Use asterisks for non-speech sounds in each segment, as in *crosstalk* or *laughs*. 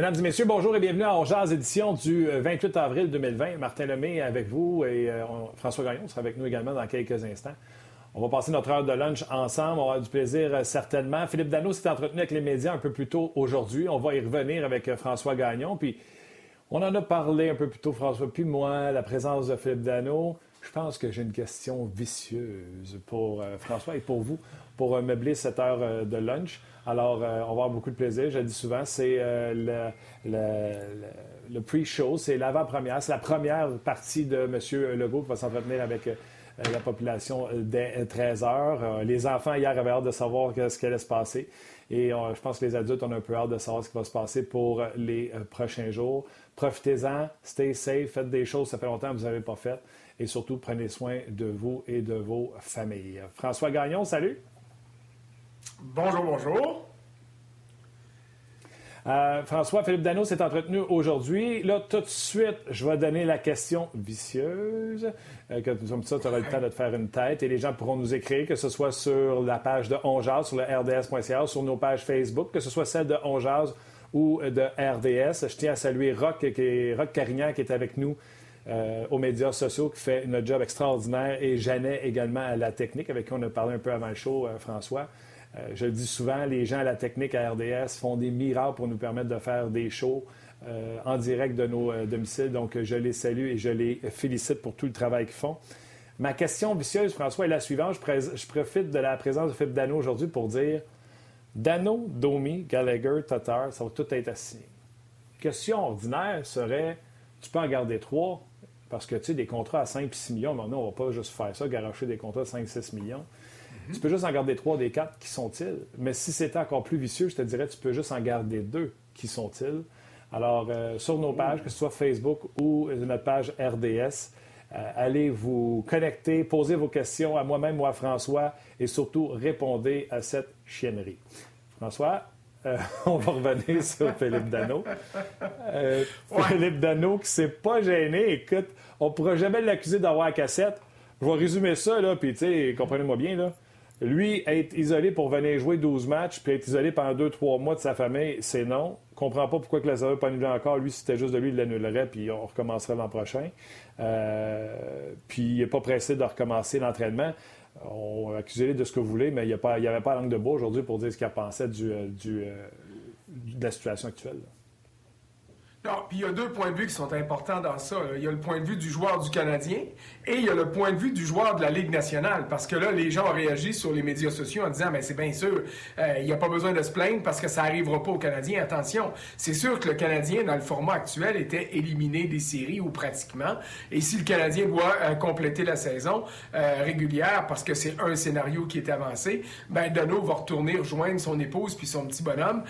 Mesdames et messieurs, bonjour et bienvenue à Ongeaz, édition du 28 euh, avril 2020. Martin Lemay avec vous et euh, François Gagnon sera avec nous également dans quelques instants. On va passer notre heure de lunch ensemble. On avoir du plaisir euh, certainement. Philippe Dano s'est entretenu avec les médias un peu plus tôt aujourd'hui. On va y revenir avec François Gagnon. Puis on en a parlé un peu plus tôt, François, puis moi, la présence de Philippe Dano. Je pense que j'ai une question vicieuse pour François et pour vous pour meubler cette heure de lunch. Alors, euh, on va avoir beaucoup de plaisir. Je le dis souvent, c'est euh, le, pre-show, c'est l'avant-première, c'est la première partie de M. Legault qui va s'entretenir avec euh, la population dès 13 heures. les enfants, hier, avaient hâte de savoir ce qui allait se passer. Et je pense que les adultes ont un peu hâte de savoir ce qui va se passer pour les prochains jours. Profitez-en, stay safe, faites des choses, ça fait longtemps que vous n'avez pas fait. Et surtout, prenez soin de vous et de vos familles. François Gagnon, salut! Bonjour, bonjour. Euh, François Philippe Dano s'est entretenu aujourd'hui. Là, tout de suite, je vais donner la question vicieuse. Euh, comme ça, tu auras le temps de te faire une tête et les gens pourront nous écrire, que ce soit sur la page de Onjaz, sur le RDS.ca, sur nos pages Facebook, que ce soit celle de Onjaz ou de RDS. Je tiens à saluer Rock, Carignan qui est avec nous euh, aux médias sociaux, qui fait un job extraordinaire, et Jeannet également à la technique, avec qui on a parlé un peu avant le show, François. Euh, je le dis souvent, les gens à la technique à RDS font des miracles pour nous permettre de faire des shows euh, en direct de nos euh, domiciles. Donc, je les salue et je les félicite pour tout le travail qu'ils font. Ma question vicieuse, François, est la suivante. Je, profite de la présence de Philippe Dano aujourd'hui pour dire Dano, Domi, Gallagher, Tatar, ça va tout être assigné. Question ordinaire serait tu peux en garder trois parce que tu sais, des contrats à 5 6 millions, maintenant, on ne va pas juste faire ça, garocher des contrats de 5-6 millions. Tu peux juste en garder trois des quatre. Qui sont-ils? Mais si c'était encore plus vicieux, je te dirais, tu peux juste en garder deux. Qui sont-ils? Alors, euh, sur nos pages, que ce soit Facebook ou notre page RDS, euh, allez vous connecter, posez vos questions à moi-même ou à François et surtout répondez à cette chiennerie. François, euh, *laughs* on va revenir *laughs* sur Philippe Dano. Philippe Dano qui s'est pas gêné. Écoute, on pourra jamais l'accuser d'avoir la cassette. Je vais résumer ça, là, puis tu sais, comprenez-moi bien, là. Lui, être isolé pour venir jouer 12 matchs, puis être isolé pendant 2-3 mois de sa famille, c'est non. Je comprends pas pourquoi que la n'a pas annulé encore. Lui, si c'était juste de lui, il l'annulerait, puis on recommencerait l'an prochain. Euh, puis il n'est pas pressé de recommencer l'entraînement. On accusez-le de ce que vous voulez, mais il n'y avait pas langue de bois aujourd'hui pour dire ce qu'il pensait du, euh, du, euh, de la situation actuelle. Non, il y a deux points de vue qui sont importants dans ça. Il y a le point de vue du joueur du Canadien et il y a le point de vue du joueur de la Ligue nationale. Parce que là, les gens ont réagi sur les médias sociaux en disant, mais c'est bien sûr, euh, il n'y a pas besoin de se plaindre parce que ça n'arrivera pas au Canadien. Attention, c'est sûr que le Canadien, dans le format actuel, était éliminé des séries ou pratiquement. Et si le Canadien doit euh, compléter la saison euh, régulière parce que c'est un scénario qui est avancé, ben Dono va retourner rejoindre son épouse puis son petit bonhomme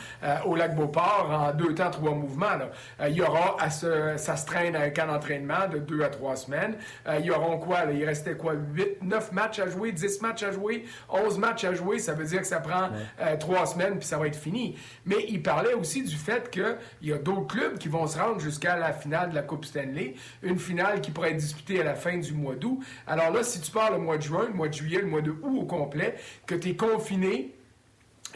au lac Beauport en deux temps, trois mouvements. Là. Euh, il y aura, à ça se traîne un camp d'entraînement de deux à trois semaines. Euh, il y auront quoi? il restait quoi? 8, 9 matchs à jouer, 10 matchs à jouer, 11 matchs à jouer? Ça veut dire que ça prend euh, trois semaines puis ça va être fini. Mais il parlait aussi du fait qu'il y a d'autres clubs qui vont se rendre jusqu'à la finale de la Coupe Stanley. Une finale qui pourrait être disputée à la fin du mois d'août. Alors là, si tu parles le mois de juin, le mois de juillet, le mois de août au complet, que tu es confiné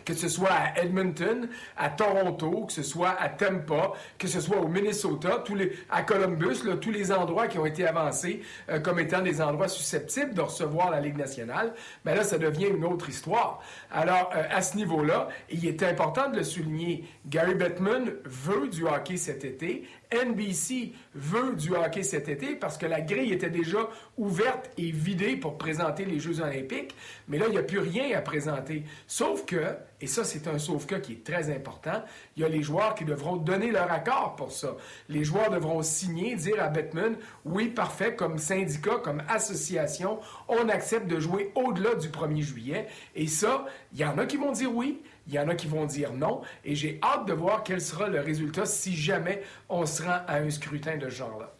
que ce soit à Edmonton, à Toronto, que ce soit à Tampa, que ce soit au Minnesota, à Columbus, tous les endroits qui ont été avancés euh, comme étant des endroits susceptibles de recevoir la Ligue nationale, bien là, ça devient une autre histoire. Alors, euh, à ce niveau-là, il est important de le souligner, Gary Bettman veut du hockey cet été, NBC veut du hockey cet été parce que la grille était déjà ouverte et vidée pour présenter les Jeux olympiques, mais là, il n'y a plus rien à présenter. Sauf que, et ça, c'est un sauf-cas qui est très important, il y a les joueurs qui devront donner leur accord pour ça. Les joueurs devront signer, dire à Bettman, oui, parfait, comme syndicat, comme association, on accepte de jouer au-delà du 1er juillet. Et ça, il y en a qui vont dire oui, il y en a qui vont dire non, et j'ai hâte de voir quel sera le résultat si jamais on se rend à un scrutin de ce genre-là.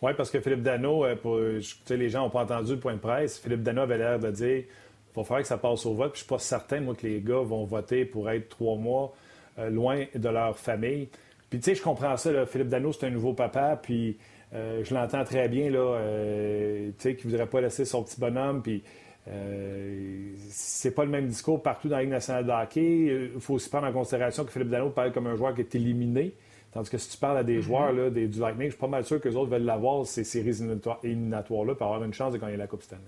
Oui, parce que Philippe Dano, euh, pour, les gens n'ont pas entendu le point de presse, Philippe Dano avait l'air de dire il va falloir que ça passe au vote. Puis je ne suis pas certain, moi, que les gars vont voter pour être trois mois euh, loin de leur famille. Puis, tu sais, je comprends ça. Philippe Dano, c'est un nouveau papa. Puis, euh, je l'entends très bien, là. tu sais, qu'il ne voudrait pas laisser son petit bonhomme. Puis, euh, c'est pas le même discours partout dans la Ligue nationale de hockey. Il faut aussi prendre en considération que Philippe Dano parle comme un joueur qui est éliminé. Tandis que si tu parles à des mm-hmm. joueurs là, des, du Lightning, je suis pas mal sûr que les autres veulent l'avoir, ces séries éliminatoires-là, pour avoir une chance de gagner la Coupe cette année.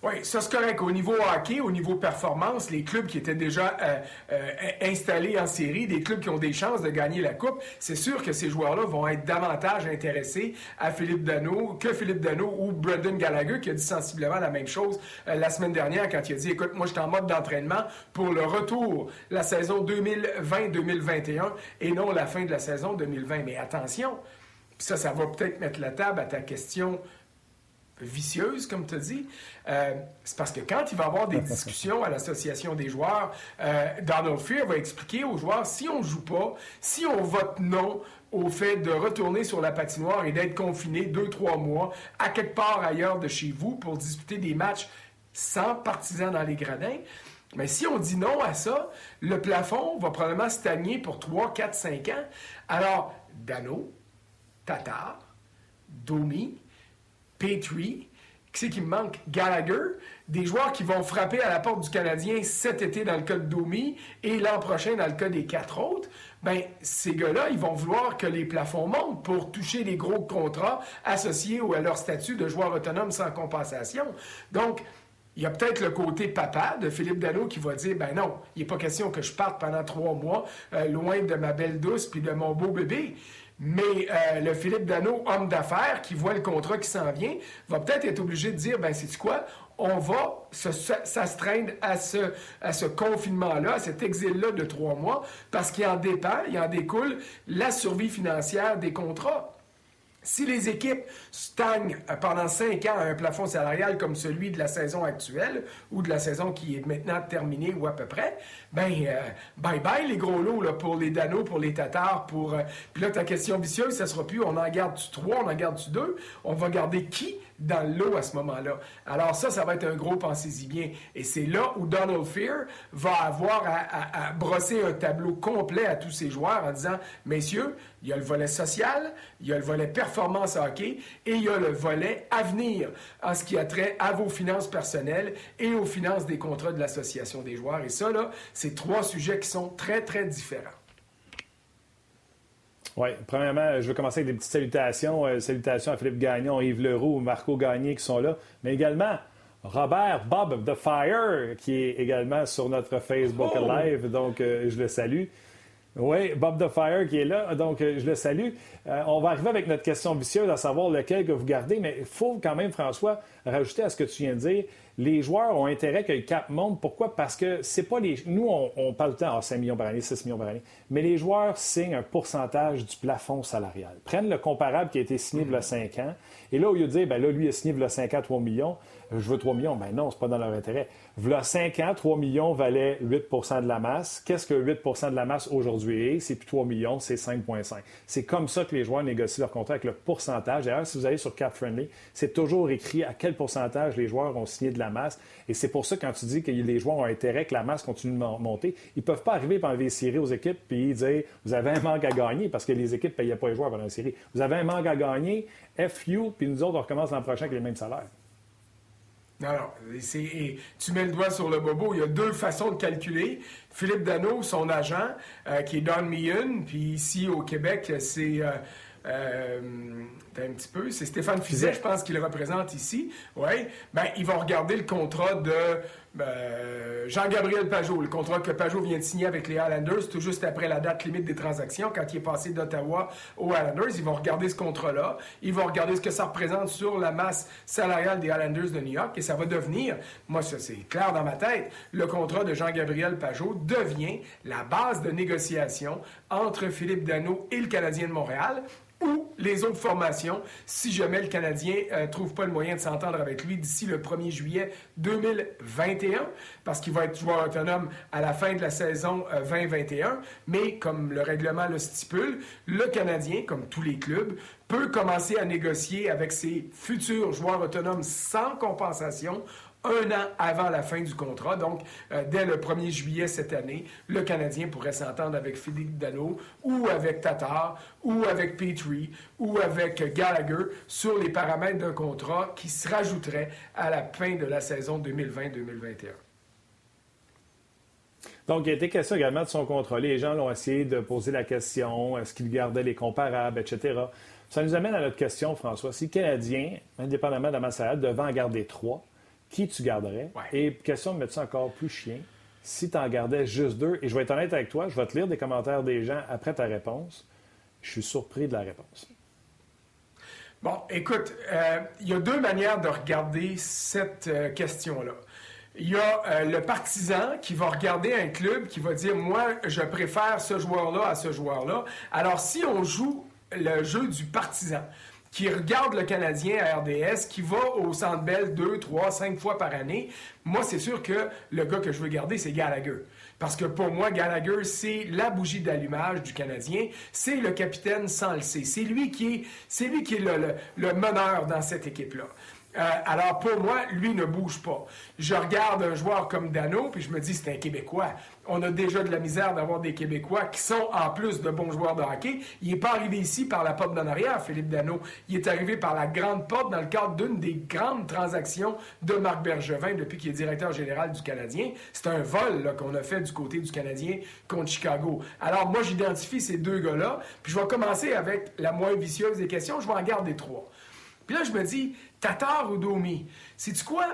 Oui, ça c'est correct. Au niveau hockey, au niveau performance, les clubs qui étaient déjà euh, euh, installés en série, des clubs qui ont des chances de gagner la Coupe, c'est sûr que ces joueurs-là vont être davantage intéressés à Philippe Dano que Philippe Dano ou Brendan Gallagher qui a dit sensiblement la même chose euh, la semaine dernière quand il a dit écoute, moi je suis en mode d'entraînement pour le retour, la saison 2020-2021 et non la fin de la saison 2020. Mais attention, ça, ça va peut-être mettre la table à ta question vicieuse, comme tu as dit, euh, c'est parce que quand il va y avoir des *laughs* discussions à l'association des joueurs, euh, Donald Fear va expliquer aux joueurs si on ne joue pas, si on vote non au fait de retourner sur la patinoire et d'être confiné deux, trois mois à quelque part ailleurs de chez vous pour disputer des matchs sans partisans dans les gradins, mais si on dit non à ça, le plafond va probablement stagner pour 3, 4, 5 ans. Alors, Dano, Tatar, Domi, Petrie, qui c'est qui me manque? Gallagher, des joueurs qui vont frapper à la porte du Canadien cet été dans le cas de Domi et l'an prochain dans le cas des quatre autres. Ben, ces gars-là, ils vont vouloir que les plafonds montent pour toucher les gros contrats associés ou à leur statut de joueur autonome sans compensation. Donc, il y a peut-être le côté papa de Philippe Dano qui va dire ben non, il n'est pas question que je parte pendant trois mois euh, loin de ma belle douce puis de mon beau bébé. Mais euh, le Philippe Dano, homme d'affaires, qui voit le contrat qui s'en vient, va peut-être être obligé de dire, ben c'est quoi, on va s'astreindre à ce, à ce confinement-là, à cet exil-là de trois mois, parce qu'il en dépend, il en découle la survie financière des contrats. Si les équipes stagnent pendant cinq ans à un plafond salarial comme celui de la saison actuelle ou de la saison qui est maintenant terminée ou à peu près, ben euh, bye bye les gros lots pour les Danos, pour les Tatars, pour. Euh, puis là, ta question vicieuse, ça sera plus on en garde-tu trois, on en garde-tu deux, on va garder qui? Dans l'eau à ce moment-là. Alors ça, ça va être un gros pensez-y bien. Et c'est là où Donald Fear va avoir à, brosser un tableau complet à tous ses joueurs en disant, messieurs, il y a le volet social, il y a le volet performance hockey et il y a le volet avenir en ce qui a trait à vos finances personnelles et aux finances des contrats de l'association des joueurs. Et ça, là, c'est trois sujets qui sont très, très différents. Oui, premièrement, je veux commencer avec des petites salutations. Euh, salutations à Philippe Gagnon, Yves Leroux, Marco Gagné qui sont là, mais également Robert Bob The Fire qui est également sur notre Facebook oh! Live, donc euh, je le salue. Oui, Bob The Fire qui est là, donc euh, je le salue. on va arriver avec notre question vicieuse à savoir lequel que vous gardez, mais il faut quand même, François, rajouter à ce que tu viens de dire les joueurs ont intérêt que le cap monte. Pourquoi? Parce que c'est pas les. Nous, on, parle tout le temps, ah, 5 millions par année, 6 millions par année. Mais les joueurs signent un pourcentage du plafond salarial. Prennent le comparable qui a été signé il y a 5 ans. Et là, au lieu de dire, ben là, lui, il a signé il y a 5 ans 3 millions, je veux 3 millions. Ben non, c'est pas dans leur intérêt. Il y a 5 ans, 3 millions valait 8% de la masse. Qu'est-ce que 8% de la masse aujourd'hui est? C'est plus 3 millions, c'est 5,5. C'est comme ça que les joueurs négocient leur contrat avec le pourcentage. D'ailleurs, si vous allez sur Cap Friendly, c'est toujours écrit à quel pourcentage les joueurs ont signé de la masse. Et c'est pour ça, quand tu dis que les joueurs ont intérêt que la masse continue de monter, ils ne peuvent pas arriver pendant les séries aux équipes puis dire Vous avez un manque à gagner parce que les équipes ne payaient pas les joueurs pendant la série. Vous avez un manque à gagner, FU, puis nous autres, on recommence l'an prochain avec les mêmes salaires. Non. Et tu mets le doigt sur le bobo. Il y a deux façons de calculer. Philippe Dano, son agent, euh, qui est Don Meehan, puis ici au Québec, c'est. Euh, euh, un petit peu, c'est Stéphane Fizet, je pense qu'il le représente ici. Oui. Ben, ils vont regarder le contrat de ben, Jean-Gabriel Pajot, le contrat que Pajot vient de signer avec les Highlanders, tout juste après la date limite des transactions, quand il est passé d'Ottawa aux Highlanders. Ils vont regarder ce contrat-là. Ils vont regarder ce que ça représente sur la masse salariale des Highlanders de New York. Et ça va devenir, moi, ça c'est clair dans ma tête, le contrat de Jean-Gabriel Pajot devient la base de négociation entre Philippe Dano et le Canadien de Montréal ou les autres formations si jamais le Canadien ne euh, trouve pas le moyen de s'entendre avec lui d'ici le 1er juillet 2021, parce qu'il va être joueur autonome à la fin de la saison 2021. Euh, Mais comme le règlement le stipule, le Canadien, comme tous les clubs, peut commencer à négocier avec ses futurs joueurs autonomes sans compensation un an avant la fin du contrat. Donc, euh, dès le 1er juillet cette année, le Canadien pourrait s'entendre avec Philippe Dano ou avec Tatar ou avec Petrie ou avec Gallagher sur les paramètres d'un contrat qui se rajouterait à la fin de la saison 2020-2021. Donc, il y a été question également de son contrat. Les gens l'ont essayé de poser la question, est-ce qu'il gardait les comparables, etc. Ça nous amène à notre question, François. Si le Canadien, indépendamment de la masse devant en garder trois, qui tu garderais? Et question de mettre ça encore plus chien, si tu en gardais juste deux, et je vais être honnête avec toi, je vais te lire des commentaires des gens après ta réponse. Je suis surpris de la réponse. Bon, écoute, euh, il y a deux manières de regarder cette euh, question-là. Il y a euh, le partisan qui va regarder un club qui va dire Moi, je préfère ce joueur-là à ce joueur-là. Alors, si on joue le jeu du partisan, qui regarde le Canadien à RDS, qui va au Centre Bell deux, trois, cinq fois par année, moi, c'est sûr que le gars que je veux garder, c'est Gallagher. Parce que pour moi, Gallagher, c'est la bougie d'allumage du Canadien. C'est le capitaine sans le C. C'est lui qui est, c'est lui qui est le, le meneur dans cette équipe-là. Euh, alors, pour moi, lui ne bouge pas. Je regarde un joueur comme Dano, puis je me dis, c'est un Québécois. On a déjà de la misère d'avoir des Québécois qui sont, en plus de bons joueurs de hockey. Il n'est pas arrivé ici par la porte d'en arrière, Philippe Dano. Il est arrivé par la grande porte dans le cadre d'une des grandes transactions de Marc Bergevin depuis qu'il est directeur général du Canadien. C'est un vol qu'on a fait du côté du Canadien contre Chicago. Alors, moi, j'identifie ces deux gars-là, puis je vais commencer avec la moins vicieuse des questions. Je vais en garder trois. Puis là, je me dis, Tatar ou Domi? C'est-tu quoi?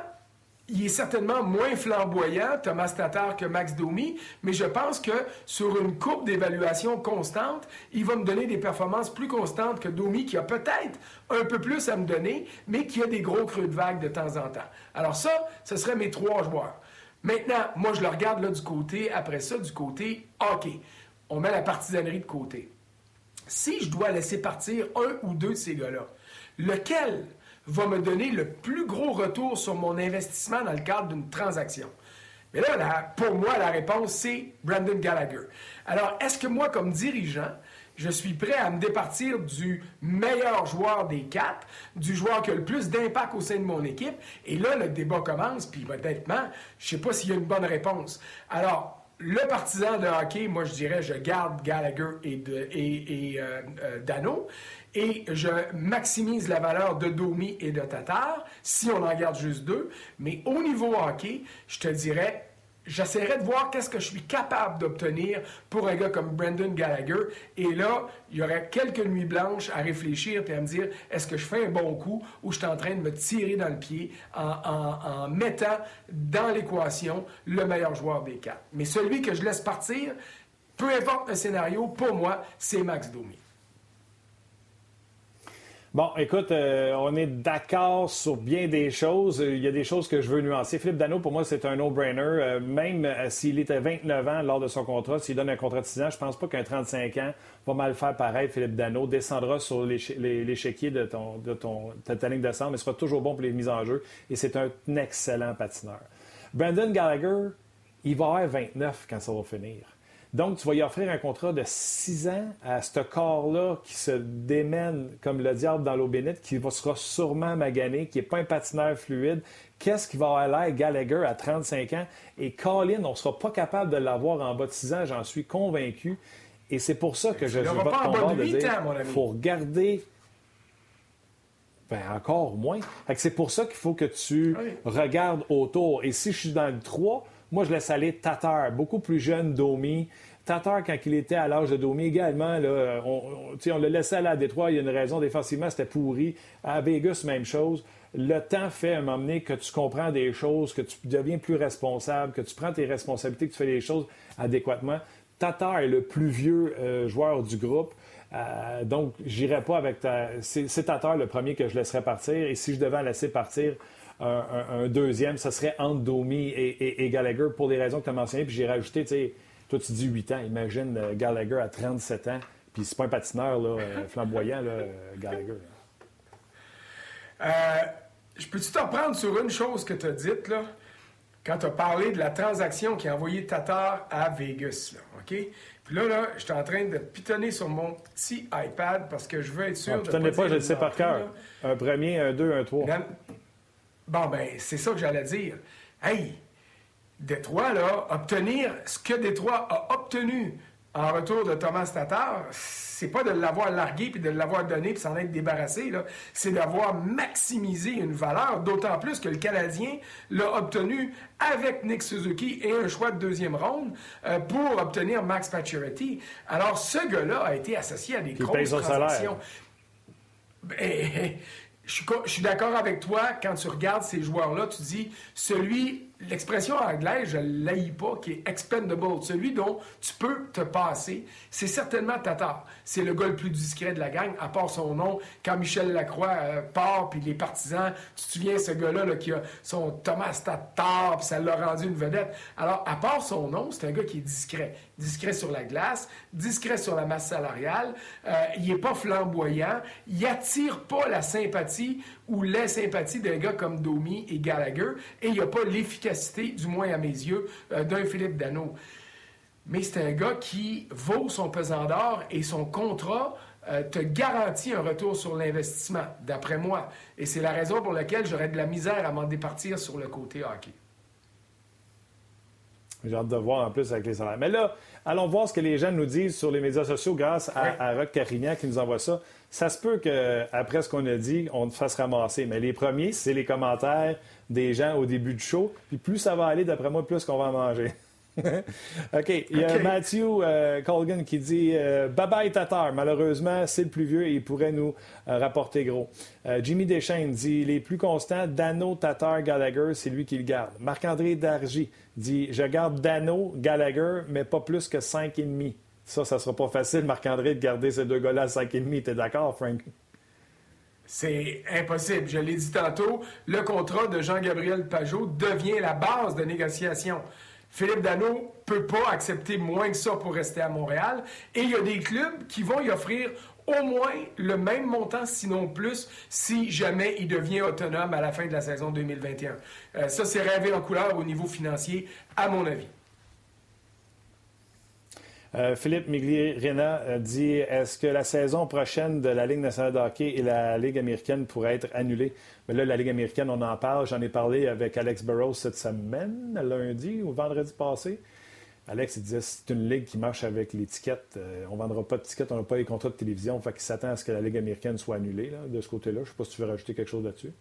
Il est certainement moins flamboyant, Thomas Tatar, que Max Domi, mais je pense que sur une courbe d'évaluation constante, il va me donner des performances plus constantes que Domi, qui a peut-être un peu plus à me donner, mais qui a des gros creux de vague de temps en temps. Alors ça, ce serait mes trois joueurs. Maintenant, moi, je le regarde là du côté, après ça, du côté OK. On met la partisanerie de côté. Si je dois laisser partir un ou deux de ces gars-là, lequel va me donner le plus gros retour sur mon investissement dans le cadre d'une transaction? Mais là, pour moi, la réponse, c'est Brandon Gallagher. Alors, est-ce que moi, comme dirigeant, je suis prêt à me départir du meilleur joueur des quatre, du joueur qui a le plus d'impact au sein de mon équipe? Et là, le débat commence, puis honnêtement, je ne sais pas s'il y a une bonne réponse. Alors, le partisan de hockey, moi, je dirais, je garde Gallagher et, euh, euh, Dano et je maximise la valeur de Domi et de Tatar si on en garde juste deux. Mais au niveau hockey, je te dirais, j'essaierai de voir qu'est-ce que je suis capable d'obtenir pour un gars comme Brendan Gallagher. Et là, il y aurait quelques nuits blanches à réfléchir et à me dire est-ce que je fais un bon coup ou je suis en train de me tirer dans le pied en, en mettant dans l'équation le meilleur joueur des quatre. Mais celui que je laisse partir, peu importe le scénario, pour moi, c'est Max Domi. Bon, écoute, euh, on est d'accord sur bien des choses. Il y a des choses que je veux nuancer. Philippe Dano, pour moi, c'est un no-brainer. Euh, même euh, s'il était 29 ans lors de son contrat, s'il donne un contrat de 6 ans, je pense pas qu'un 35 ans va mal faire pareil. Philippe Dano descendra sur l'échiquier de, ton, de ton, ta ligne de centre, mais sera toujours bon pour les mises en jeu. Et c'est un excellent patineur. Brandon Gallagher, il va avoir 29 quand ça va finir. Donc, tu vas y offrir un contrat de six ans à ce corps-là qui se démène comme le diable dans l'eau bénite, qui va, sera sûrement magané, qui n'est pas un patineur fluide. Qu'est-ce qui va avoir l'air Gallagher à 35 ans? Et Colin, on ne sera pas capable de l'avoir en bas de 6 ans, j'en suis convaincu. Et c'est pour ça que je, vais pas bas de 8 ans, mon Il faut regarder ben encore moins. c'est pour ça qu'il faut que tu regardes autour. Et si je suis dans le 3, moi, je laisse aller Tatar, beaucoup plus jeune, Domi. Tatar, quand il était à l'âge de Domi, également, là, on, on, le laissait aller à Détroit. Il y a une raison. Défensivement, c'était pourri. À Vegas, même chose. Le temps fait à un que tu comprends des choses, que tu deviens plus responsable, que tu prends tes responsabilités, que tu fais les choses adéquatement. Tatar est le plus vieux euh, joueur du groupe. Euh, donc, j'irai pas avec ta. C'est Tatar le premier que je laisserais partir. Et si je devais laisser partir un, deuxième, ce serait Andomi et, et, Gallagher pour les raisons que tu as mentionnées. Puis j'ai rajouté, tu sais, toi tu dis 8 ans. Imagine euh, Gallagher à 37 ans. Puis c'est pas un patineur là, *laughs* flamboyant, là, Gallagher. je peux-tu t'en prendre sur une chose que tu as dite, là? quand tu as parlé de la transaction qui a envoyé Tatar à Vegas. Là, OK? Puis là, là, je suis en train de pitonner sur mon petit iPad parce que je veux être sûr ah, de. pas, pas je le sais par cœur. Un premier, un deux, un trois. Bon, ben, c'est ça que j'allais dire. Hey, Détroit, là, obtenir ce que Détroit a obtenu en retour de Thomas Tatar, c'est pas de l'avoir largué puis de l'avoir donné puis s'en être débarrassé, c'est d'avoir maximisé une valeur, d'autant plus que le Canadien l'a obtenu avec Nick Suzuki et un choix de deuxième ronde euh, pour obtenir Max Pacioretty. Alors, ce gars-là a été associé à des grosses transactions. Ben, *laughs* je suis, d'accord avec toi, quand tu regardes ces joueurs-là, tu dis, celui, l'expression anglaise, je l'haïs pas, qui est expendable, celui dont tu peux te passer, c'est certainement Tatar. C'est le gars le plus discret de la gang, à part son nom. Quand Michel Lacroix euh, part, puis les partisans, tu te souviens, ce gars-là qui a son Thomas Tatar, puis ça l'a rendu une vedette. Alors, à part son nom, c'est un gars qui est discret. Discret sur la glace, discret sur la masse salariale, euh, il n'est pas flamboyant, il attire pas la sympathie ou les sympathies d'un gars comme Domi et Gallagher, et il n'y a pas l'efficacité, du moins à mes yeux, euh, d'un Philippe Dano. Mais c'est un gars qui vaut son pesant d'or et son contrat euh, te garantit un retour sur l'investissement, d'après moi. Et c'est la raison pour laquelle j'aurais de la misère à m'en départir sur le côté hockey. J'ai hâte de voir en plus avec les salaires. Mais là, allons voir ce que les gens nous disent sur les médias sociaux grâce à, Rock Carignan qui nous envoie ça. Ça se peut qu'après ce qu'on a dit, on te fasse ramasser. Mais les premiers, c'est les commentaires des gens au début du show. Puis plus ça va aller, d'après moi, plus qu'on va en manger. *laughs* OK. Il y a Matthew euh, Colgan qui dit euh, Bye bye Tatar. Malheureusement, c'est le plus vieux et il pourrait nous euh, rapporter gros. Jimmy Deschaines dit Les plus constants, Dano, Tatar, Gallagher, c'est lui qui le garde. Marc-André Dargy dit Je garde Dano, Gallagher, mais pas plus que 5,5. Ça, ça sera pas facile, Marc-André, de garder ces deux gars-là à 5,5. T'es d'accord, Frank? C'est impossible. Je l'ai dit tantôt, le contrat de Jean-Gabriel Pajot devient la base de négociation. Philippe Dano peut pas accepter moins que ça pour rester à Montréal. Et il y a des clubs qui vont y offrir au moins le même montant, sinon plus, si jamais il devient autonome à la fin de la saison 2021. Euh, ça, c'est rêvé en couleur au niveau financier, à mon avis. Euh, Philippe Migli-Rena dit Est-ce que la saison prochaine de la Ligue nationale de hockey et la Ligue américaine pourrait être annulée Mais là, la Ligue américaine, on en parle. J'en ai parlé avec Alex Burrows cette semaine, lundi ou vendredi passé. Alex il disait c'est une ligue qui marche avec l'étiquette. Euh, on ne vendra pas de tickets, on n'a pas les contrats de télévision. Fait qu'il s'attend à ce que la Ligue américaine soit annulée de ce côté-là. Je ne sais pas si tu veux rajouter quelque chose là-dessus.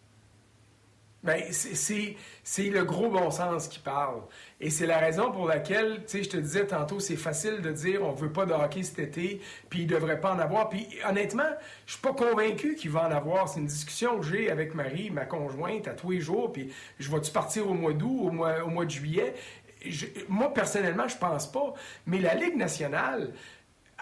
Bien, c'est le gros bon sens qui parle. Et c'est la raison pour laquelle, tu sais, je te disais tantôt, c'est facile de dire on veut pas de hockey cet été, puis il devrait pas en avoir. Puis honnêtement, je suis pas convaincu qu'il va en avoir. C'est une discussion que j'ai avec Marie, ma conjointe, à tous les jours. Puis je vais-tu partir au mois d'août, au mois, au mois de juillet? moi, personnellement, je pense pas. Mais la Ligue nationale,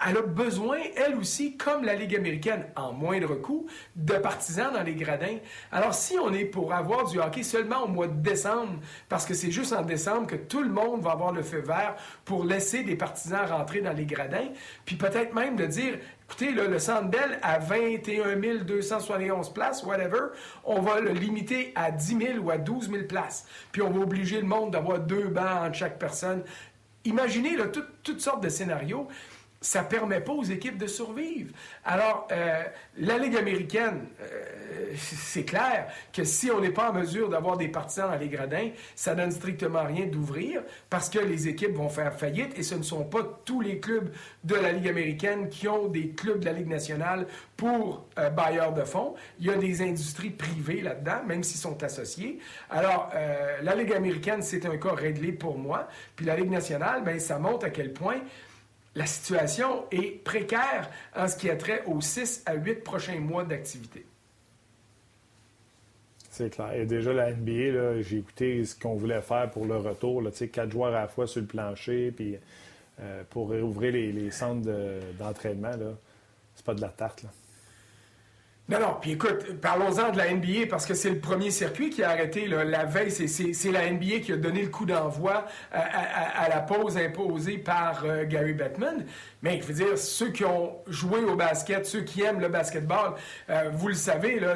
elle a besoin, elle aussi, comme la Ligue américaine, en moindre coût, de partisans dans les gradins. Alors, si on est pour avoir du hockey seulement au mois de décembre, parce que c'est juste en décembre que tout le monde va avoir le feu vert pour laisser des partisans rentrer dans les gradins, puis peut-être même de dire, écoutez, le Centre Bell à 21 271 places, whatever, on va le limiter à 10 000 ou à 12 000 places. Puis on va obliger le monde d'avoir deux bancs entre chaque personne. Imaginez toutes sortes de scénarios. Ça permet pas aux équipes de survivre. Alors, euh, la Ligue américaine, euh, c'est clair que si on n'est pas en mesure d'avoir des partisans dans les gradins, ça donne strictement rien d'ouvrir parce que les équipes vont faire faillite et ce ne sont pas tous les clubs de la Ligue américaine qui ont des clubs de la Ligue nationale pour euh, bailleurs de fonds. Il y a des industries privées là-dedans, même s'ils sont associés. Alors, la Ligue américaine, c'est un cas réglé pour moi. Puis la Ligue nationale, bien, ça montre à quel point la situation est précaire en ce qui a trait aux 6 à 8 prochains mois d'activité. C'est clair. Et déjà, la NBA, j'ai écouté ce qu'on voulait faire pour le retour. Là, quatre joueurs à la fois sur le plancher, puis euh, pour réouvrir les, centres d'entraînement. c'est pas de la tarte. Là. Non, non. Puis écoute, parlons-en de la NBA parce que c'est le premier circuit qui a arrêté la veille. C'est la NBA qui a donné le coup d'envoi à, la pause imposée par euh, Gary Bettman. Mais je veux dire, ceux qui ont joué au basket, ceux qui aiment le basketball, euh, vous le savez, là,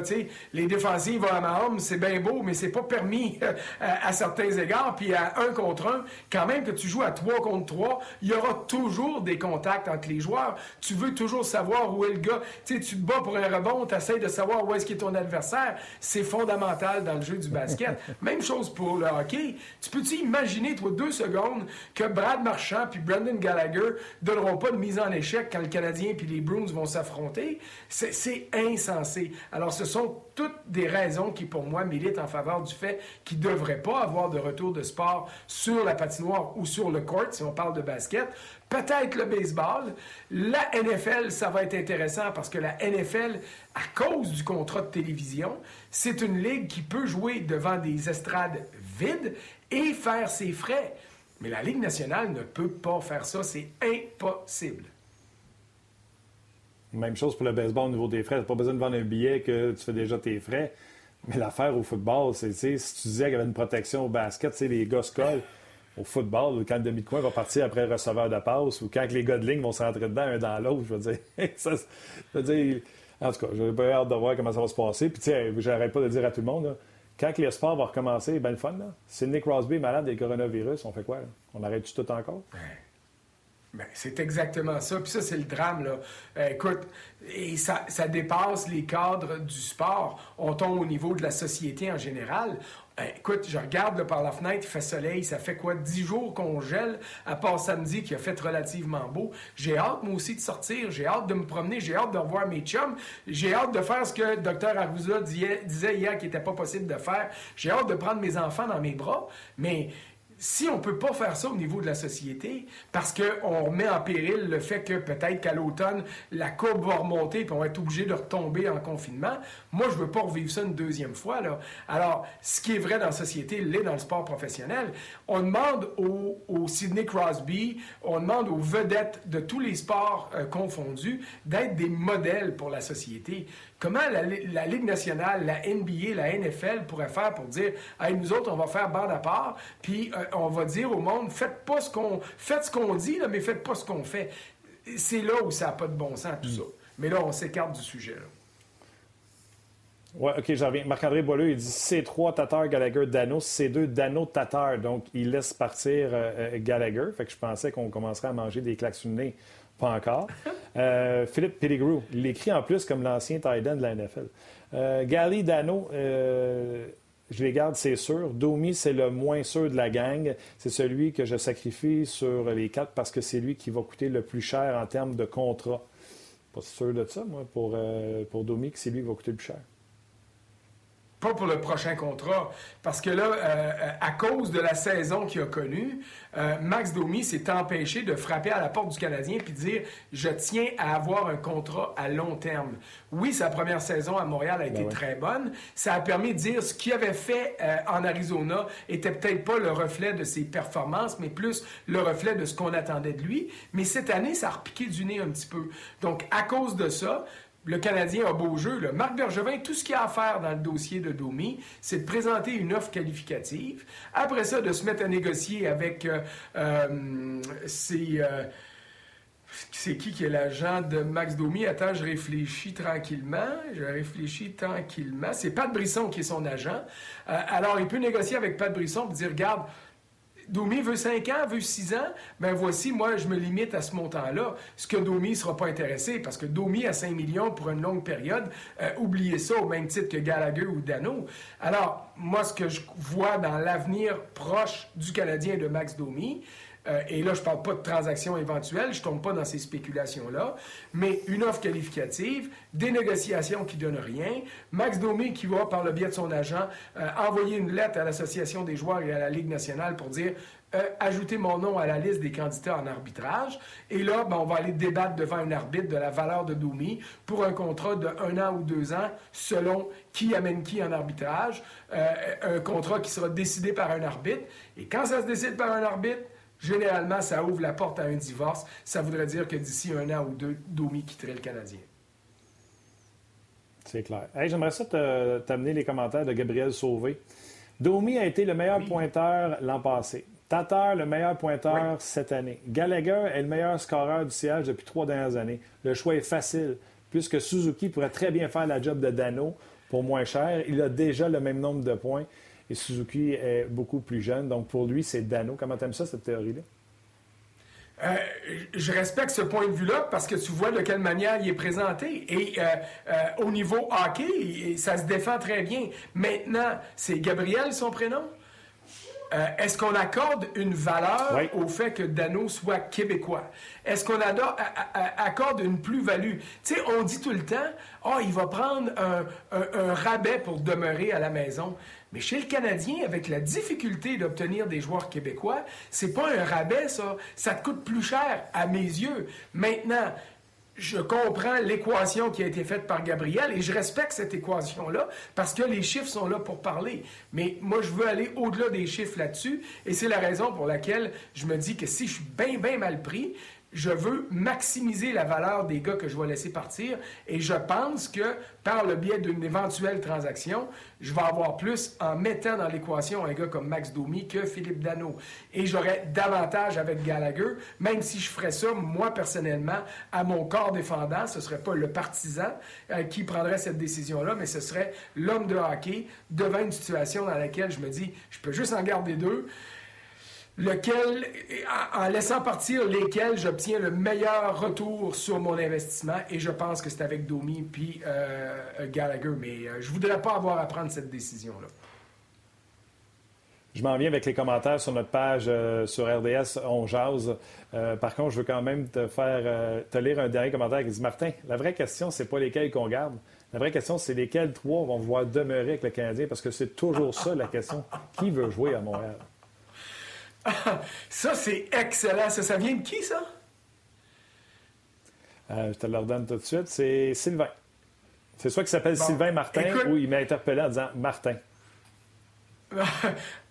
les défensives à Mahomes, c'est bien beau, mais c'est pas permis *laughs* à, certains égards. Puis à un contre un, quand même que tu joues à trois contre trois, il y aura toujours des contacts entre les joueurs. Tu veux toujours savoir où est le gars. tu te bats pour un rebond, essaies de savoir où est-ce qu'est ton adversaire. C'est fondamental dans le jeu du basket. *laughs* même chose pour le hockey. Tu peux-tu imaginer, toi, deux secondes, que Brad Marchand puis Brendan Gallagher donneront pas mise en échec quand le Canadien puis les Bruins vont s'affronter, c'est insensé. Alors, ce sont toutes des raisons qui, pour moi, militent en faveur du fait qu'il ne devrait pas avoir de retour de sport sur la patinoire ou sur le court, si on parle de basket. Peut-être le baseball. La NFL, ça va être intéressant parce que la NFL, à cause du contrat de télévision, c'est une ligue qui peut jouer devant des estrades vides et faire ses frais. Mais la Ligue nationale ne peut pas faire ça. C'est impossible. Même chose pour le baseball au niveau des frais. Tu pas besoin de vendre un billet que tu fais déjà tes frais. Mais l'affaire au football, c'est si tu disais qu'il y avait une protection au basket, les gars collent. Au football, quand le demi-coin va partir après le receveur de passe ou quand les gars de ligne vont s'entrer dedans un dans l'autre, je veux dire. *laughs* je veux dire en tout cas, j'ai pas hâte de voir comment ça va se passer. Puis, tu sais, j'arrête pas de dire à tout le monde, quand le sport va recommencer, ben le fun, là. Si Nick Crosby est malade des coronavirus, on fait quoi? On arrête tout encore? Ben, c'est exactement ça. Puis ça, c'est le drame. Là. Euh, écoute, et ça, ça, dépasse les cadres du sport. On tombe au niveau de la société en général. Euh, écoute, je regarde par la fenêtre, il fait soleil, ça fait quoi, dix jours qu'on gèle, à part samedi qui a fait relativement beau. J'ai hâte, moi aussi, de sortir, j'ai hâte de me promener, j'ai hâte de revoir mes chums, j'ai hâte de faire ce que le docteur Arruza disait hier qu'il n'était pas possible de faire. J'ai hâte de prendre mes enfants dans mes bras, mais si on ne peut pas faire ça au niveau de la société, parce qu'on met en péril le fait que peut-être qu'à l'automne, la courbe va remonter et on va être obligé de retomber en confinement, moi, je ne veux pas revivre ça une deuxième fois. Alors, ce qui est vrai dans la société l'est dans le sport professionnel. On demande au, Sidney Crosby, on demande aux vedettes de tous les sports euh, confondus d'être des modèles pour la société. Comment la, Ligue nationale, la NBA, la NFL pourraient faire pour dire hey, nous autres, on va faire bande à part, puis euh, on va dire au monde faites pas ce qu'on faites ce qu'on dit, là, mais faites pas ce qu'on fait. C'est là où ça n'a pas de bon sens, tout ça. Mais là, on s'écarte du sujet. Oui, OK, j'en reviens. Marc-André Boileau, il dit C3 Tatar Gallagher Dano, C2 Dano Tatar. Donc, il laisse partir euh, euh, Gallagher. Fait que je pensais qu'on commencerait à manger des claques sur le nez. Pas encore. *laughs* Euh, Philippe Pettigrew, il écrit en plus comme l'ancien tight de la NFL. Euh, Gally Dano, euh, je les garde, c'est sûr. Domi, c'est le moins sûr de la gang. C'est celui que je sacrifie sur les quatre parce que c'est lui qui va coûter le plus cher en termes de contrat. Pas sûr de ça, moi, pour, pour Domi, que c'est lui qui va coûter le plus cher. Pas pour le prochain contrat, parce que là, euh, euh, à cause de la saison qu'il a connue, euh, Max Domi s'est empêché de frapper à la porte du Canadien puis de dire je tiens à avoir un contrat à long terme. Oui, sa première saison à Montréal a été ben très bonne. Ça a permis de dire ce qu'il avait fait en Arizona était peut-être pas le reflet de ses performances, mais plus le reflet de ce qu'on attendait de lui. Mais cette année, ça a repiqué du nez un petit peu. Donc, à cause de ça, le Canadien a beau jeu. Là. Marc Bergevin, tout ce qu'il a à faire dans le dossier de Domi, c'est de présenter une offre qualificative. Après ça, de se mettre à négocier avec euh, euh, euh, c'est qui qui est l'agent de Max Domi? Attends, je réfléchis tranquillement. Je réfléchis tranquillement. C'est Pat Brisson qui est son agent. alors, il peut négocier avec Pat Brisson pour dire, regarde, Domi veut 5 ans, veut 6 ans. Ben voici, moi, je me limite à ce montant-là. Ce que Domi ne sera pas intéressé, parce que Domi à 5 millions pour une longue période, euh, oubliez ça au même titre que Gallagher ou Dano. Alors, moi, ce que je vois dans l'avenir proche du Canadien de Max Domi, euh, et là, je ne parle pas de transactions éventuelles, je ne tombe pas dans ces spéculations-là, mais une offre qualificative, des négociations qui ne donnent rien, Max Domi qui va, par le biais de son agent, euh, envoyer une lettre à l'Association des joueurs et à la Ligue nationale pour dire euh, ajouter mon nom à la liste des candidats en arbitrage. Et là, ben, on va aller débattre devant un arbitre de la valeur de Domi pour un contrat de un an ou deux ans, selon qui amène qui en arbitrage. un contrat qui sera décidé par un arbitre. Et quand ça se décide par un arbitre, Généralement, ça ouvre la porte à un divorce. Ça voudrait dire que d'ici un an ou deux, Domi quitterait le Canadien. C'est clair. J'aimerais ça t'amener les commentaires de Gabriel Sauvé. Domi a été le meilleur pointeur l'an passé. Tatar, le meilleur pointeur cette année. Gallagher est le meilleur scoreur du siège depuis trois dernières années. Le choix est facile, puisque Suzuki pourrait très bien faire la job de Dano pour moins cher. Il a déjà le même nombre de points et Suzuki est beaucoup plus jeune. Donc, pour lui, c'est Dano. Comment t'aimes ça, cette théorie-là? Euh, je respecte ce point de vue-là parce que tu vois de quelle manière il est présenté. Et euh, euh, au niveau hockey, ça se défend très bien. Maintenant, c'est Gabriel son prénom? Est-ce qu'on accorde une valeur au fait que Dano soit québécois? Est-ce qu'on accorde une plus-value? Tu sais, on dit tout le temps, oh, il va prendre un rabais pour demeurer à la maison. Mais chez le Canadien, avec la difficulté d'obtenir des joueurs québécois, c'est pas un rabais, ça. Ça te coûte plus cher, à mes yeux. Maintenant, je comprends l'équation qui a été faite par Gabriel et je respecte cette équation-là parce que les chiffres sont là pour parler. Mais moi, je veux aller au-delà des chiffres là-dessus et c'est la raison pour laquelle je me dis que si je suis bien, bien mal pris, je veux maximiser la valeur des gars que je vais laisser partir et je pense que par le biais d'une éventuelle transaction, je vais avoir plus en mettant dans l'équation un gars comme Max Domi que Philippe Dano. Et j'aurais davantage avec Gallagher, même si je ferais ça, moi personnellement, à mon corps défendant, ce ne serait pas le partisan euh, qui prendrait cette décision-là, mais ce serait l'homme de hockey devant une situation dans laquelle je me dis, je peux juste en garder deux lequel, en laissant partir lesquels j'obtiens le meilleur retour sur mon investissement. Et je pense que c'est avec Domi puis euh, Gallagher. Mais euh, je voudrais pas avoir à prendre cette décision-là. Je m'en viens avec les commentaires sur notre page euh, sur RDS On Jase. par contre, je veux quand même te faire te lire un dernier commentaire qui dit Martin, la vraie question, c'est pas lesquels qu'on garde. La vraie question, c'est lesquels trois vont pouvoir demeurer avec le Canadien parce que c'est toujours ça la question. Qui veut jouer à Montréal? *laughs* ça, c'est excellent. Ça, ça vient de qui, ça? Euh, je te le redonne tout de suite. C'est Sylvain. C'est soit qu'il s'appelle Sylvain Martin ou il m'a interpellé en disant Martin. *laughs*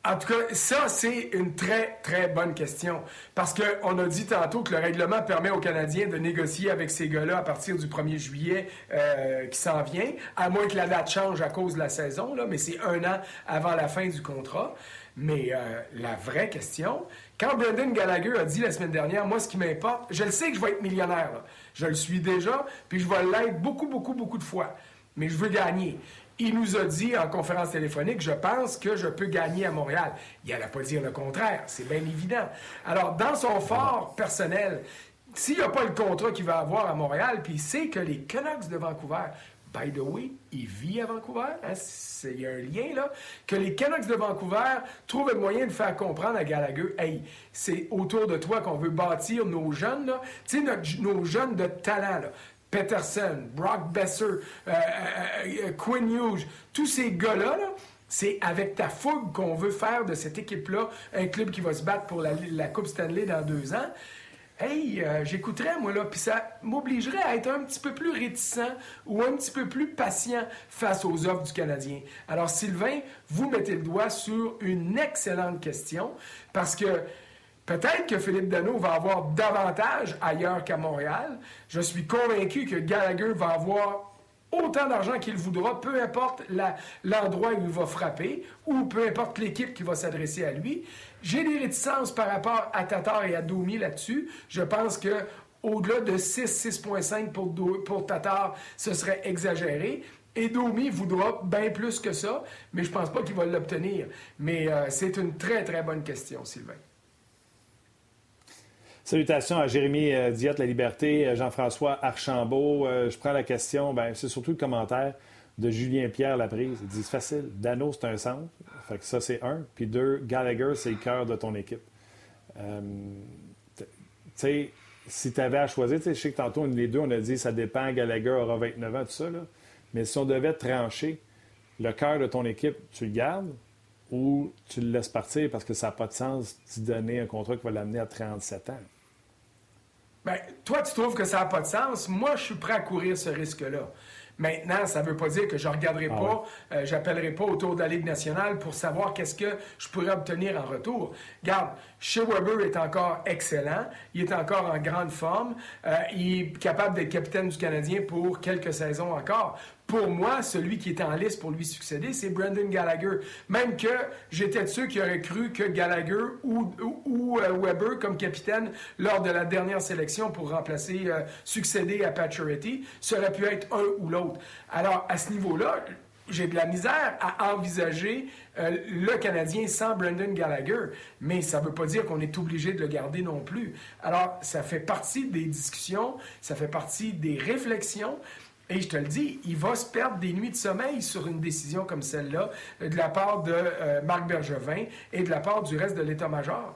en tout cas, ça, c'est une très, très bonne question. Parce qu'on a dit tantôt que le règlement permet aux Canadiens de négocier avec ces gars-là à partir du 1er juillet euh, qui s'en vient, à moins que la date change à cause de la saison, là, mais c'est un an avant la fin du contrat. Mais euh, la vraie question, quand Brendan Gallagher a dit la semaine dernière, moi, ce qui m'importe, je le sais que je vais être millionnaire. Je le suis déjà, puis je vais l'être beaucoup, beaucoup, beaucoup de fois. Mais je veux gagner. Il nous a dit en conférence téléphonique, je pense que je peux gagner à Montréal. Il n'allait pas dire le contraire, c'est bien évident. Alors, dans son fort personnel, s'il n'y a pas le contrat qu'il va avoir à Montréal, puis il sait que les Canucks de Vancouver by the way, il vit à Vancouver. Hein, il y a un lien là. Que les Canucks de Vancouver trouvent le moyen de faire comprendre à Gallagher hey, c'est autour de toi qu'on veut bâtir nos jeunes, là. Tu sais, nos jeunes de talent, là. Peterson, Brock Besser, euh, euh, euh, Quinn Hughes, tous ces gars-là, c'est avec ta fougue qu'on veut faire de cette équipe-là un club qui va se battre pour la, la Coupe Stanley dans deux ans. Hey, euh, j'écouterais, moi, là, puis ça m'obligerait à être un petit peu plus réticent ou un petit peu plus patient face aux offres du Canadien. Alors, Sylvain, vous mettez le doigt sur une excellente question parce que peut-être que Philippe Dano va avoir davantage ailleurs qu'à Montréal. Je suis convaincu que Gallagher va avoir autant d'argent qu'il voudra, peu importe l'endroit où il va frapper ou peu importe l'équipe qui va s'adresser à lui. J'ai des réticences par rapport à Tatar et à Domi là-dessus. Je pense que au-delà de 6, 6.5 pour, pour Tatar, ce serait exagéré. Et Domi voudra bien plus que ça, mais je pense pas qu'il va l'obtenir. Mais euh, c'est une très, très bonne question, Sylvain. Salutations à Jérémy euh, Diotte, La Liberté, euh, Jean-François Archambault. je prends la question, ben, c'est surtout le commentaire de Julien Pierre Laprise. Il dit facile, Dano, c'est un centre. Ça, c'est un. Puis deux, Gallagher, c'est le cœur de ton équipe. tu sais, si tu avais à choisir, je sais que tantôt, les deux, on a dit ça dépend, Gallagher aura 29 ans, tout ça. Là. Mais si on devait trancher, le cœur de ton équipe, tu le gardes ou tu le laisses partir parce que ça n'a pas de sens d'y donner un contrat qui va l'amener à 37 ans? Bien, toi, tu trouves que ça n'a pas de sens. Moi, je suis prêt à courir ce risque-là. Maintenant, ça ne veut pas dire que je ne regarderai ah pas, euh, j'appellerai pas autour de la Ligue nationale pour savoir qu'est-ce que je pourrais obtenir en retour. Garde, chez Weber est encore excellent, il est encore en grande forme, euh, il est capable d'être capitaine du Canadien pour quelques saisons encore. Pour moi, celui qui est en liste pour lui succéder, c'est Brendan Gallagher. Même que j'étais de ceux qui auraient cru que Gallagher ou, ou, euh, Weber comme capitaine lors de la dernière sélection pour remplacer, euh, succéder à Pacioretty, ça aurait pu être un ou l'autre. Alors, à ce niveau-là, j'ai de la misère à envisager euh, le Canadien sans Brendan Gallagher, mais ça ne veut pas dire qu'on est obligé de le garder non plus. Alors, ça fait partie des discussions, ça fait partie des réflexions, et je te le dis, il va se perdre des nuits de sommeil sur une décision comme celle-là euh, de la part de euh, Marc Bergevin et de la part du reste de l'état-major.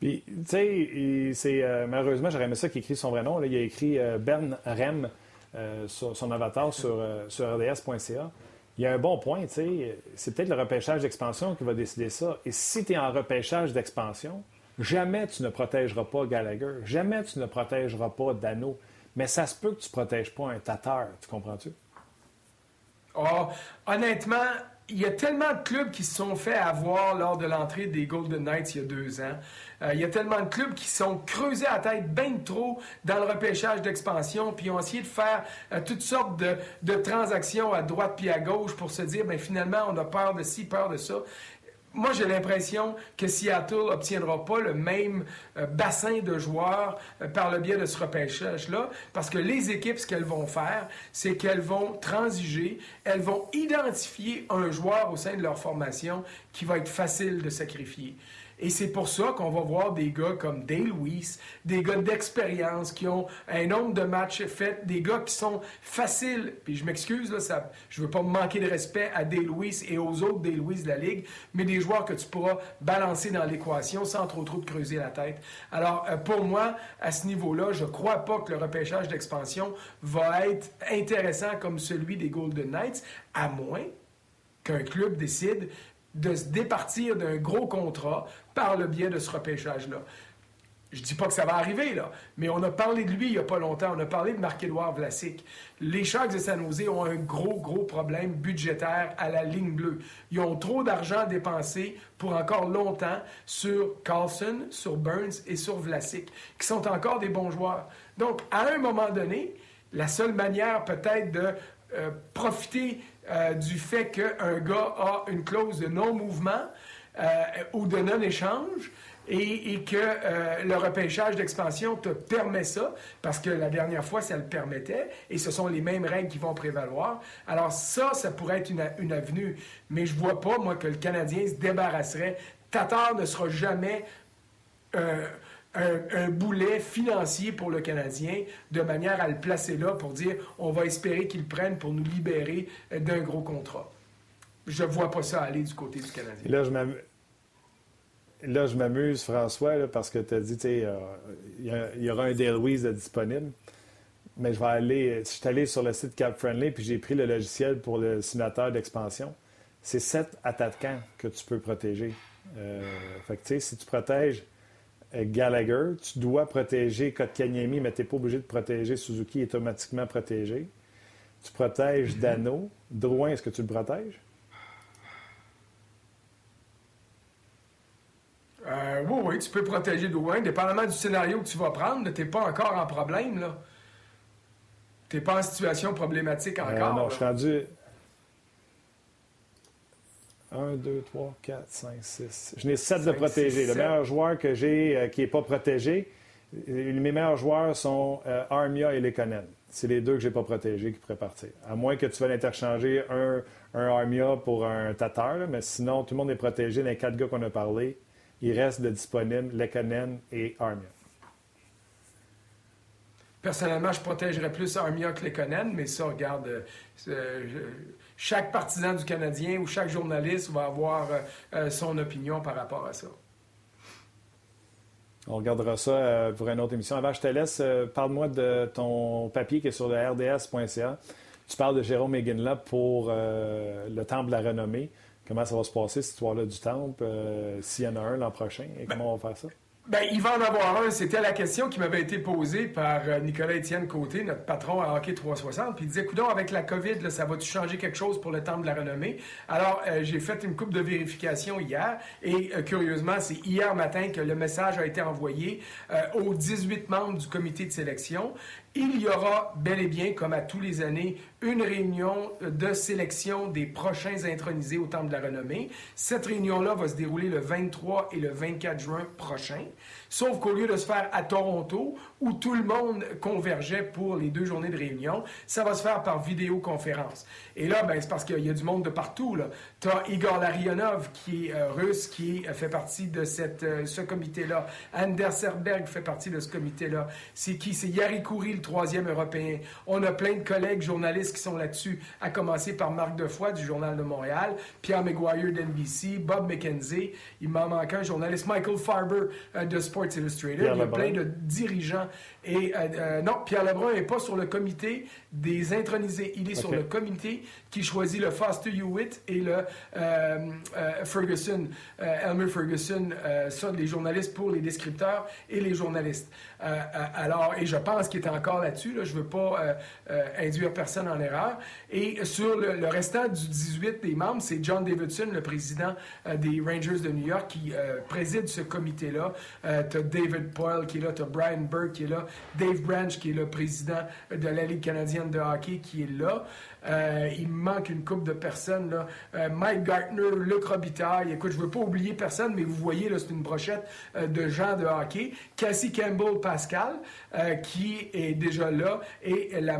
Puis, tu sais, c'est euh, malheureusement, j'aurais aimé ça qu'il écrit son vrai nom. Là. Il a écrit Bern Rem son avatar sur, sur RDS.ca. Il y a un bon point, tu sais. C'est peut-être le repêchage d'expansion qui va décider ça. Et si tu es en repêchage d'expansion, jamais tu ne protégeras pas Gallagher. Jamais tu ne protégeras pas Dano. Mais ça se peut que tu ne protèges pas un tateur, tu comprends-tu? Oh, honnêtement, il y a tellement de clubs qui se sont fait avoir lors de l'entrée des Golden Knights il y a deux ans. Euh, il y a tellement de clubs qui sont creusés à tête bien trop dans le repêchage d'expansion, puis ont essayé de faire euh, toutes sortes de, de, transactions à droite puis à gauche pour se dire, ben finalement, on a peur de ci, peur de ça moi, j'ai l'impression que Seattle n'obtiendra pas le même euh, bassin de joueurs euh, par le biais de ce repêchage-là, parce que les équipes, ce qu'elles vont faire, c'est qu'elles vont transiger, elles vont identifier un joueur au sein de leur formation qui va être facile de sacrifier. Et c'est pour ça qu'on va voir des gars comme Dale Weiss, des gars d'expérience qui ont un nombre de matchs faits, des gars qui sont faciles. Puis je m'excuse, là, ça, je veux pas manquer de respect à Dale Weiss et aux autres Dale Weiss de la Ligue, mais des joueurs que tu pourras balancer dans l'équation sans trop trop de creuser la tête. Alors, euh, pour moi, à ce niveau-là, je crois pas que le repêchage d'expansion va être intéressant comme celui des Golden Knights, à moins qu'un club décide de se départir d'un gros contrat par le biais de ce repêchage-là. Je dis pas que ça va arriver, là, mais on a parlé de lui il n'y a pas longtemps. On a parlé de Marc-Édouard Vlasic. Les Sharks de San Jose ont un gros, gros problème budgétaire à la ligne bleue. Ils ont trop d'argent dépensé pour encore longtemps sur Carlson, sur Burns et sur Vlasic, qui sont encore des bons joueurs. Donc, à un moment donné, la seule manière peut-être de euh, profiter euh, du fait qu'un gars a une clause de non-mouvement euh, ou de non-échange et, que le repêchage d'expansion te permet ça, parce que la dernière fois, ça le permettait, et ce sont les mêmes règles qui vont prévaloir. Alors ça, ça pourrait être une, une avenue, mais je vois pas, moi, que le Canadien se débarrasserait. Tatar ne sera jamais un, boulet financier pour le Canadien de manière à le placer là pour dire on va espérer qu'il prenne pour nous libérer euh, d'un gros contrat. Je ne vois pas ça aller du côté du Canadien. Là, je m'amuse. Là, je m'amuse, François, parce que tu as dit, euh, il y, aura un Weiss disponible. Mais je vais aller, je suis allé sur le site Cap Friendly, puis j'ai pris le logiciel pour le simulateur d'expansion. C'est sept attaquants que tu peux protéger. Euh, fait que, tu sais, si tu protèges Gallagher. Tu dois protéger Kotkaniemi, mais tu n'es pas obligé de protéger Suzuki, automatiquement protégé. Tu protèges mhm. Dano. Drouin, est-ce que tu le protèges? Euh, oui, oui, tu peux protéger Drouin. Dépendamment du scénario que tu vas prendre, tu n'es pas encore en problème. là. Tu n'es pas en situation problématique euh, encore. non, je suis rendu. 1, 2, 3, 4, 5, 6. Je n'ai 7 de protégés. Le meilleur joueur que j'ai euh, qui n'est pas protégé, mes meilleurs joueurs sont euh, Armia et Lekonen. c'est les deux que je n'ai pas protégés qui pourraient partir. À moins que tu veuilles interchanger un, un Armia pour un Tatar, mais sinon, tout le monde est protégé. Les quatre gars qu'on a parlé, il reste de disponibles Lekkonen et Armia. Personnellement, je protégerais plus Armia que Lekkonen, mais ça, regarde, euh, chaque partisan du Canadien ou chaque journaliste va avoir euh, euh, son opinion par rapport à ça. On regardera ça pour une autre émission. Avant, je te laisse, parle-moi de ton papier qui est sur le rds.ca. Tu parles de Jérôme là pour le Temple de la Renommée. Comment ça va se passer, cette histoire-là du Temple, s'il y en a un l'an prochain, et comment on va faire ça? Ben, il va en avoir un. C'était la question qui m'avait été posée par euh, Nicolas-Étienne Côté, notre patron à Hockey 360. Puis il disait, coudon, avec la COVID, ça va-tu changer quelque chose pour le temps de la renommée? Alors, euh, j'ai fait une coupe de vérification hier. Et euh, curieusement, c'est hier matin que le message a été envoyé aux 18 membres du comité de sélection. Il y aura bel et bien, comme à tous les années, une réunion de sélection des prochains intronisés au Temple de la Renommée. Cette réunion-là va se dérouler le 23 et le 24 juin prochain. Sauf qu'au lieu de se faire à Toronto, où tout le monde convergeait pour les deux journées de réunion, ça va se faire par vidéoconférence. Et là, ben, c'est parce qu'il y a du monde de partout. Tu as Igor Larionov, qui est euh, russe, qui fait partie de cette, euh, ce comité-là. Anders Serberg fait partie de ce comité-là. C'est qui? C'est Yari Kouri, le troisième européen. On a plein de collègues journalistes qui sont là-dessus, à commencer par Marc Defoy du Journal de Montréal, Pierre McGuire d'NBC, Bob McKenzie. Il m'en manque un journaliste, Michael Farber euh, de Sports Illustrated. Il y a plein de dirigeants. Et euh, euh, non, Pierre Lebrun n'est pas sur le comité des intronisés. Il est sur le comité qui choisit le Foster Hewitt et le Ferguson, Elmer Ferguson, ça, les journalistes pour les descripteurs et les journalistes. Alors, et je pense qu'il est encore là-dessus. je ne veux pas induire personne en erreur. Et sur le, restant du 18 des membres, c'est John Davidson, le président des Rangers de New York, qui préside ce comité-là. tu as David Poyle qui est là, tu as Brian Burke qui est là, Dave Branch qui est le président de la Ligue canadienne de hockey qui est là. Euh, il manque une couple de personnes. Là. Euh, Mike Gartner, Luc Robitaille. Écoute, je ne veux pas oublier personne, mais vous voyez, là, c'est une brochette euh, de gens de hockey. Cassie Campbell Pascal, qui est déjà là, et la,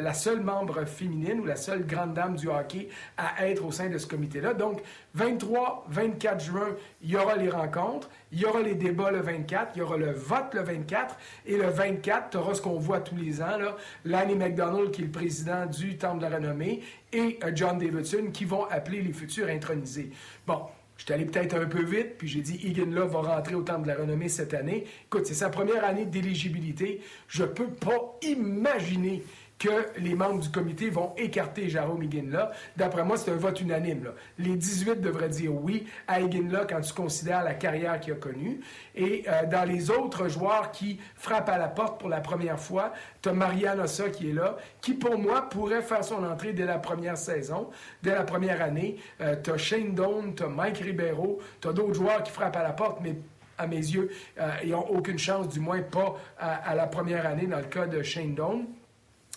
la seule membre féminine ou la seule grande dame du hockey à être au sein de ce comité-là. Donc, 23, 24 juin, il y aura les rencontres, il y aura les débats le 24, il y aura le vote le 24, et le 24, tu auras ce qu'on voit tous les ans, là, Lanny McDonald, qui est le président du Temple de la Renommée, et euh, John Davidson, qui vont appeler les futurs intronisés. Bon, je suis allé peut-être un peu vite, puis j'ai dit Love va rentrer au Temple de la Renommée cette année. Écoute, c'est sa première année d'éligibilité. Je peux pas imaginer que les membres du comité vont écarter Jérôme Higuin-là. D'après moi, c'est un vote unanime. Les 18 devraient dire oui à Higuin-là quand tu considères la carrière qu'il a connue. Et euh, dans les autres joueurs qui frappent à la porte pour la première fois, tu as Marianne qui est là, qui pour moi pourrait faire son entrée dès la première saison, dès la première année. Euh, tu as Shane Doan, tu as Mike Ribeiro, tu as d'autres joueurs qui frappent à la porte, mais à mes yeux, euh, ils n'ont aucune chance, du moins pas à, la première année dans le cas de Shane Doan.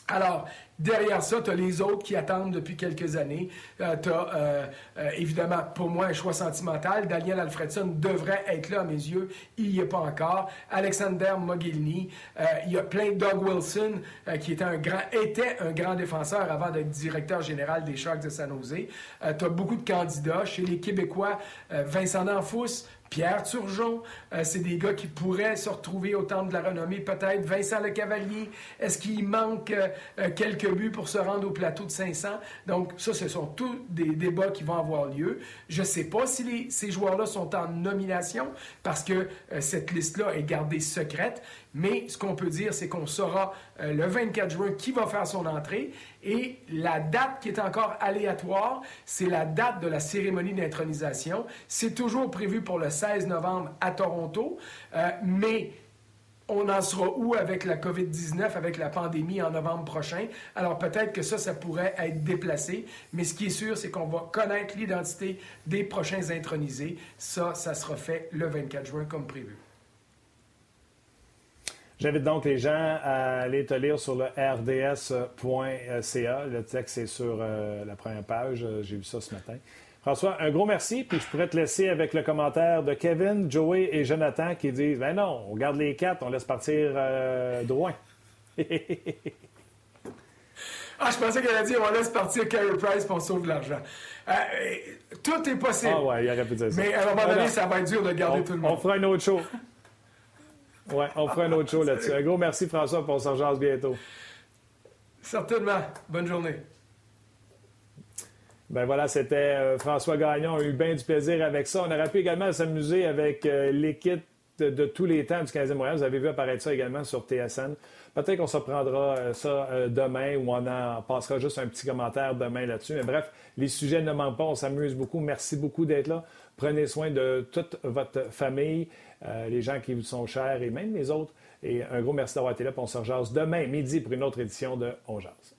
Alors, derrière ça, tu as les autres qui attendent depuis quelques années. Euh, tu as, euh, euh, évidemment, pour moi, un choix sentimental. Daniel Alfredson devrait être là, à mes yeux. Il n'y est pas encore. Alexander Mogilny. il y a plein Doug Wilson, qui était un, grand, était défenseur avant d'être directeur général des Sharks de San Jose. tu as beaucoup de candidats. Chez les Québécois, Vincent Danfous, Pierre Turgeon, euh, c'est des gars qui pourraient se retrouver au temps de la renommée, peut-être. Vincent Le Cavalier, est-ce qu'il manque euh, euh, quelques buts pour se rendre au plateau de 500? Donc, ça, ce sont tous des débats qui vont avoir lieu. Je ne sais pas si ces joueurs-là sont en nomination parce que cette liste-là est gardée secrète. Mais ce qu'on peut dire, c'est qu'on saura euh, le 24 juin qui va faire son entrée. Et la date qui est encore aléatoire, c'est la date de la cérémonie d'intronisation. C'est toujours prévu pour le 16 novembre à Toronto. Euh, mais on en sera où avec la COVID-19, avec la pandémie en novembre prochain? Alors peut-être que ça, ça pourrait être déplacé, mais ce qui est sûr, c'est qu'on va connaître l'identité des prochains intronisés. Ça, ça sera fait le 24 juin comme prévu. J'invite donc les gens à aller te lire sur le rds.ca. Le texte est sur euh, la première page. J'ai vu ça ce matin. François, un gros merci. Puis je pourrais te laisser avec le commentaire de Kevin, Joey et Jonathan qui disent Ben non, on garde les quatre, on laisse partir euh, Drouin. *laughs* Ah, je pensais qu'elle a dit on laisse partir Carey Price pour sauver de l'argent. Euh, tout est possible. Ah ouais, il aurait pu dire ça. Mais à un moment donné, ça va être dur de garder on, tout le monde. On fera un autre show. *laughs* Ouais, on fera un autre show là-dessus. Un gros merci François, pour s'en bientôt. Certainement. Bonne journée. Ben voilà, c'était euh, François Gagnon. On a eu bien du plaisir avec ça. On aurait pu également s'amuser avec euh, l'équipe de, tous les temps du 15e Montréal. Vous avez vu apparaître ça également sur TSN. Peut-être qu'on se prendra euh, ça demain ou on en passera juste un petit commentaire demain là-dessus. Mais bref, les sujets ne manquent pas. On s'amuse beaucoup. Merci beaucoup d'être là. Prenez soin de toute votre famille, les gens qui vous sont chers et même les autres. Et un gros merci d'avoir été là. On se rejase demain midi pour une autre édition de On Jase.